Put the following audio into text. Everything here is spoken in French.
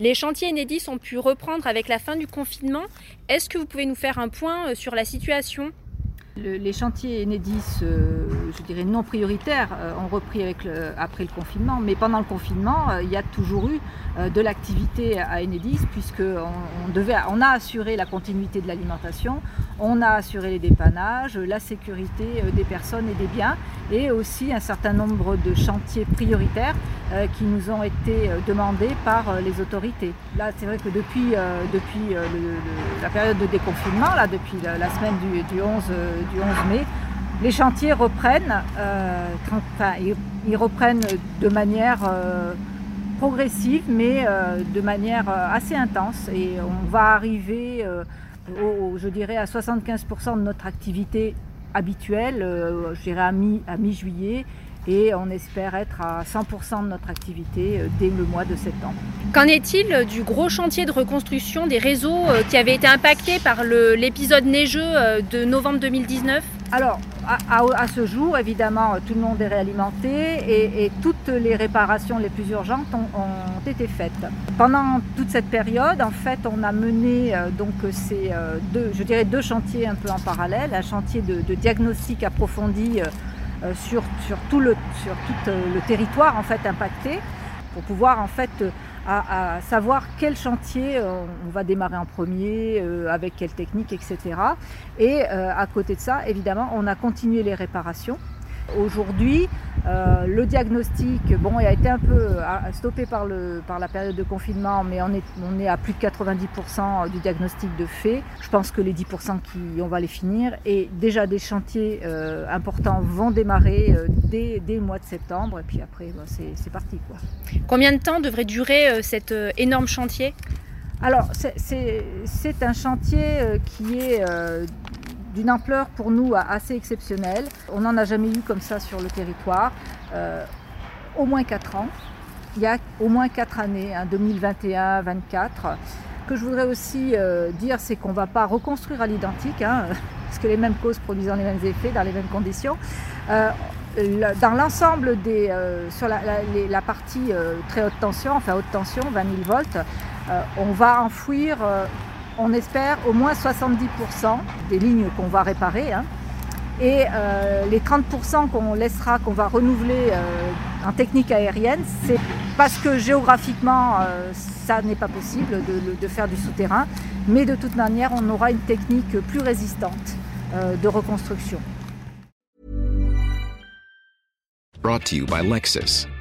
Les chantiers Enedis ont pu reprendre avec la fin du confinement. Est-ce que vous pouvez nous faire un point euh, sur la situation? Les chantiers Enedis, euh, je dirais non prioritaires, euh, ont repris après le confinement. Mais pendant le confinement, il y a toujours eu de l'activité à Enedis, puisqu'on on, on a assuré la continuité de l'alimentation, on a assuré les dépannages, la sécurité des personnes et des biens, et aussi un certain nombre de chantiers prioritaires euh, qui nous ont été euh, demandés par euh, les autorités. Là, c'est vrai que depuis, depuis la période de déconfinement, là, depuis la, semaine du, 11, du 11 mai, les chantiers reprennent, enfin, ils, reprennent de manière progressive, mais de manière assez intense. Et on va arriver, je dirais, à 75% de notre activité habituelle, je dirais à mi-juillet, et on espère être à 100% de notre activité euh, dès le mois de septembre. Qu'en est-il du gros chantier de reconstruction des réseaux euh, qui avait été impacté par l'épisode neigeux euh, de novembre 2019 alors, à, ce jour, évidemment, tout le monde est réalimenté et, toutes les réparations les plus urgentes ont, été faites. Pendant toute cette période, en fait, on a mené donc ces deux, je dirais deux chantiers un peu en parallèle, un chantier de, diagnostic approfondi euh, sur, tout, euh, le territoire en fait impacté pour pouvoir en fait euh, à, savoir quel chantier on va démarrer en premier, avec quelle technique, etc. Et à côté de ça, évidemment, on a continué les réparations. Aujourd'hui, euh, le diagnostic bon, il a été un peu euh, stoppé par, le, par la période de confinement, mais on est, on est à plus de 90% du diagnostic de fait. Je pense que les 10% qui, on va les finir. Et déjà des chantiers euh, importants vont démarrer dès, dès, le mois de septembre. Et puis après, c'est parti. Quoi. Combien de temps devrait durer cet énorme chantier? Alors, c'est un chantier qui est d'une ampleur pour nous assez exceptionnelle. On n'en a jamais eu comme ça sur le territoire. Euh, au moins 4 ans. Il y a au moins 4 années, 2021, 2024. Ce que je voudrais aussi euh, dire, c'est qu'on ne va pas reconstruire à l'identique, hein, parce que les mêmes causes produisant les mêmes effets dans les mêmes conditions. Euh, dans l'ensemble des, sur la, la partie très haute tension, enfin haute tension, 20 000 volts, on va enfouir on espère au moins 70% des lignes qu'on va réparer. Hein. et euh, les 30% qu'on laissera, qu'on va renouveler euh, en technique aérienne, c'est parce que géographiquement, euh, ça n'est pas possible de, faire du souterrain. Mais de toute manière, on aura une technique plus résistante de reconstruction. Brought to you by Lexus.